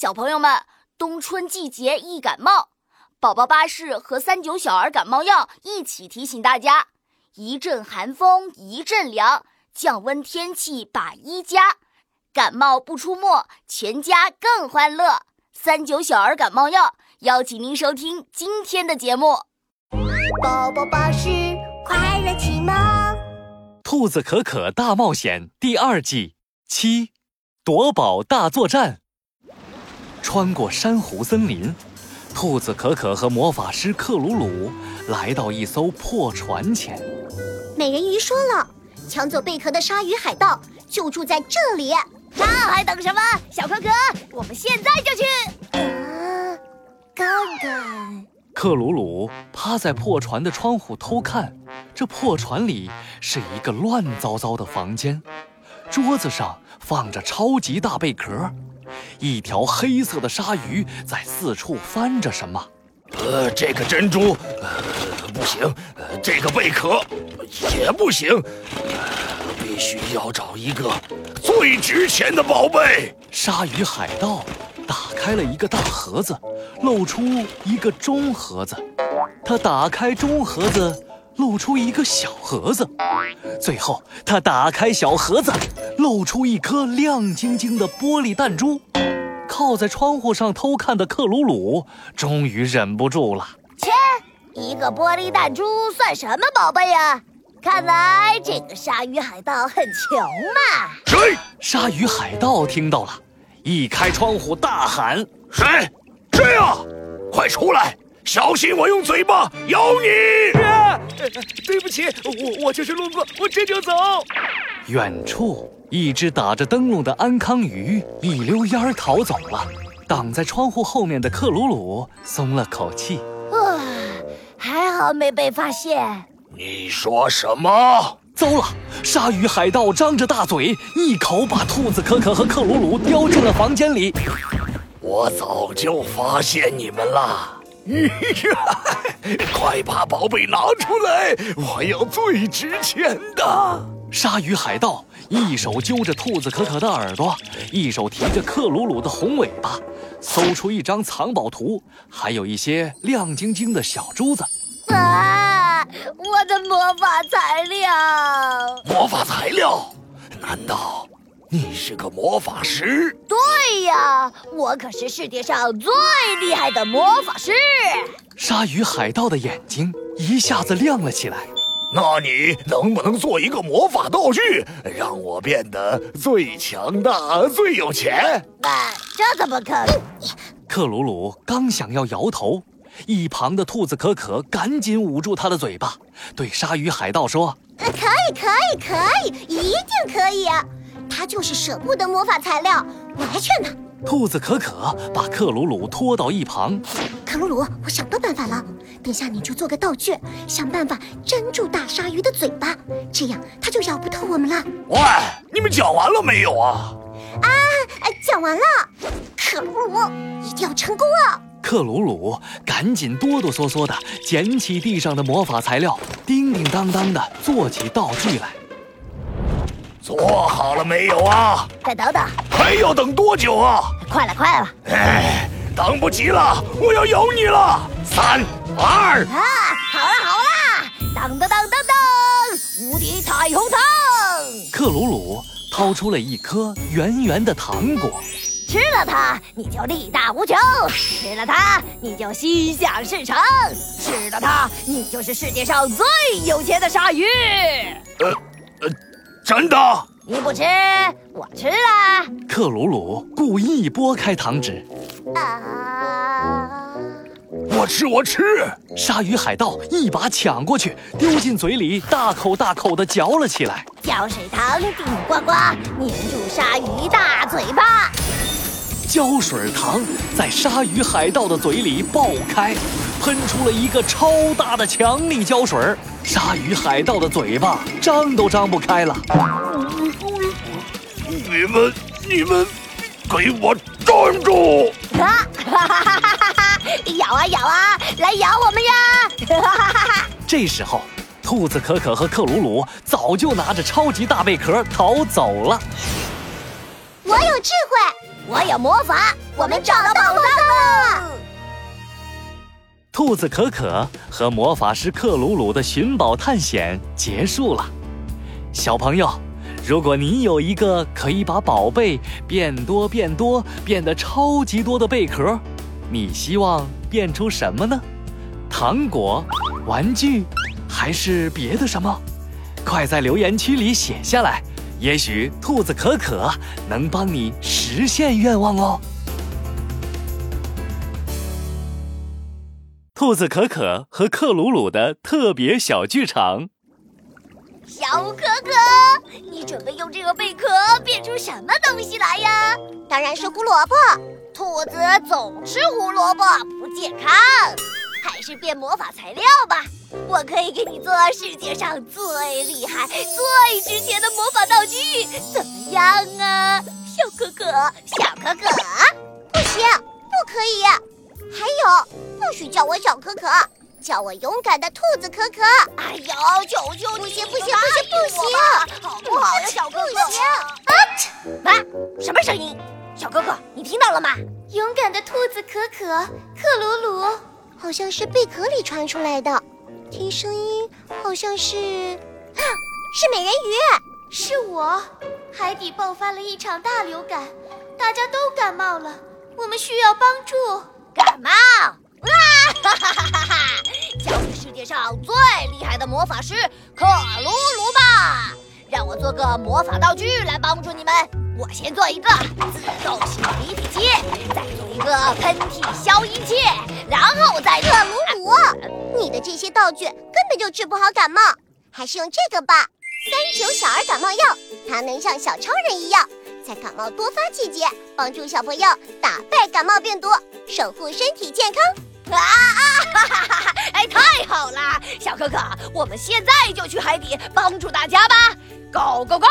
小朋友们，冬春季节易感冒，宝宝巴士和三九小儿感冒药一起提醒大家：一阵寒风一阵凉，降温天气把衣加，感冒不出没，全家更欢乐。三九小儿感冒药邀请您收听今天的节目。宝宝巴士快乐启蒙，兔子可可大冒险第二季七，夺宝大作战。穿过珊瑚森林，兔子可可和魔法师克鲁鲁来到一艘破船前。美人鱼说了，抢走贝壳的鲨鱼海盗就住在这里。那还等什么？小可可，我们现在就去。啊，刚刚。克鲁鲁趴在破船的窗户偷看，这破船里是一个乱糟糟的房间，桌子上放着超级大贝壳。一条黑色的鲨鱼在四处翻着什么。呃，这个珍珠，呃，不行，呃，这个贝壳也不行，呃，必须要找一个最值钱的宝贝。鲨鱼海盗打开了一个大盒子，露出一个中盒子。他打开中盒子。露出一个小盒子，最后他打开小盒子，露出一颗亮晶晶的玻璃弹珠。靠在窗户上偷看的克鲁鲁终于忍不住了：“切，一个玻璃弹珠算什么宝贝呀？看来这个鲨鱼海盗很穷嘛。”谁？鲨鱼海盗听到了，一开窗户大喊：“谁？谁呀？快出来！小心我用嘴巴咬你！”对不起，我我就是路过，我这就走。远处，一只打着灯笼的安康鱼一溜烟儿逃走了。挡在窗户后面的克鲁鲁松了口气，啊，还好没被发现。你说什么？糟了！鲨鱼海盗张着大嘴，一口把兔子可可和克鲁鲁叼进了房间里。我早就发现你们了。快把宝贝拿出来！我要最值钱的。鲨鱼海盗一手揪着兔子可可的耳朵，一手提着克鲁鲁的红尾巴，搜出一张藏宝图，还有一些亮晶晶的小珠子。啊！我的魔法材料！魔法材料？难道？你是个魔法师？对呀，我可是世界上最厉害的魔法师。鲨鱼海盗的眼睛一下子亮了起来。那你能不能做一个魔法道具，让我变得最强大、最有钱？啊，这怎么可能？克鲁鲁刚想要摇头，一旁的兔子可可赶紧捂住他的嘴巴，对鲨鱼海盗说：“可以，可以，可以，一定可以。”他就是舍不得魔法材料，我来劝他。兔子可可把克鲁鲁拖到一旁。克鲁鲁，我想到办法了，等下你就做个道具，想办法粘住大鲨鱼的嘴巴，这样它就咬不透我们了。喂，你们讲完了没有啊？啊，讲完了。克鲁鲁，一定要成功啊！克鲁鲁赶紧哆哆嗦嗦的捡起地上的魔法材料，叮叮当当的做起道具来。做好了没有啊？再等等，还要等多久啊？快了，快了！哎，等不及了，我要咬你了！三二啊，好了好了，当当当当当，无敌彩虹糖！克鲁鲁掏出了一颗圆圆的糖果，吃了它你就力大无穷，吃了它你就心想事成，吃了它你就是世界上最有钱的鲨鱼。呃呃。真的？你不吃，我吃了。克鲁鲁故意拨开糖纸。啊！我吃，我吃。鲨鱼海盗一把抢过去，丢进嘴里，大口大口的嚼了起来。胶水糖顶呱呱，粘住鲨鱼大嘴巴。胶水糖在鲨鱼海盗的嘴里爆开，喷出了一个超大的强力胶水鲨鱼海盗的嘴巴张都张不开了。你们，你们，给我站住！啊哈哈哈哈哈！咬啊咬啊，来咬我们呀！哈哈哈哈这时候，兔子可可和克鲁鲁早就拿着超级大贝壳逃走了。我有智慧。我有魔法，我们找到宝藏了！兔子可可和魔法师克鲁鲁的寻宝探险结束了。小朋友，如果你有一个可以把宝贝变多变多变得超级多的贝壳，你希望变出什么呢？糖果、玩具，还是别的什么？快在留言区里写下来，也许兔子可可能帮你实现愿望哦。兔子可可和克鲁鲁的特别小剧场。小可可，你准备用这个贝壳变出什么东西来呀？当然是胡萝卜。兔子总吃胡萝卜不健康，还是变魔法材料吧。我可以给你做世界上最厉害、最值钱的魔法道具，怎么样啊，小可可？小可可，不行，不可以。还有。不许叫我小可可，叫我勇敢的兔子可可。哎呦，求求你！不行不行不行不行，好不好呀，小可可？不行！啊！什么声音？小可可，你听到了吗？勇敢的兔子可可，克鲁鲁，好像是贝壳里传出来的。听声音，好像是，是美人鱼。是我，海底爆发了一场大流感，大家都感冒了，我们需要帮助。感冒？啊哈哈哈哈哈！叫你世界上最厉害的魔法师克鲁鲁吧，让我做个魔法道具来帮助你们。我先做一个自动洗鼻涕机，再做一个喷嚏消音器，然后再克鲁鲁，你的这些道具根本就治不好感冒，还是用这个吧。三九小儿感冒药，它能像小超人一样，在感冒多发季节帮助小朋友打败感冒病毒，守护身体健康。啊啊哈哈哈！哎，太好了，小可可，我们现在就去海底帮助大家吧，Go Go Go！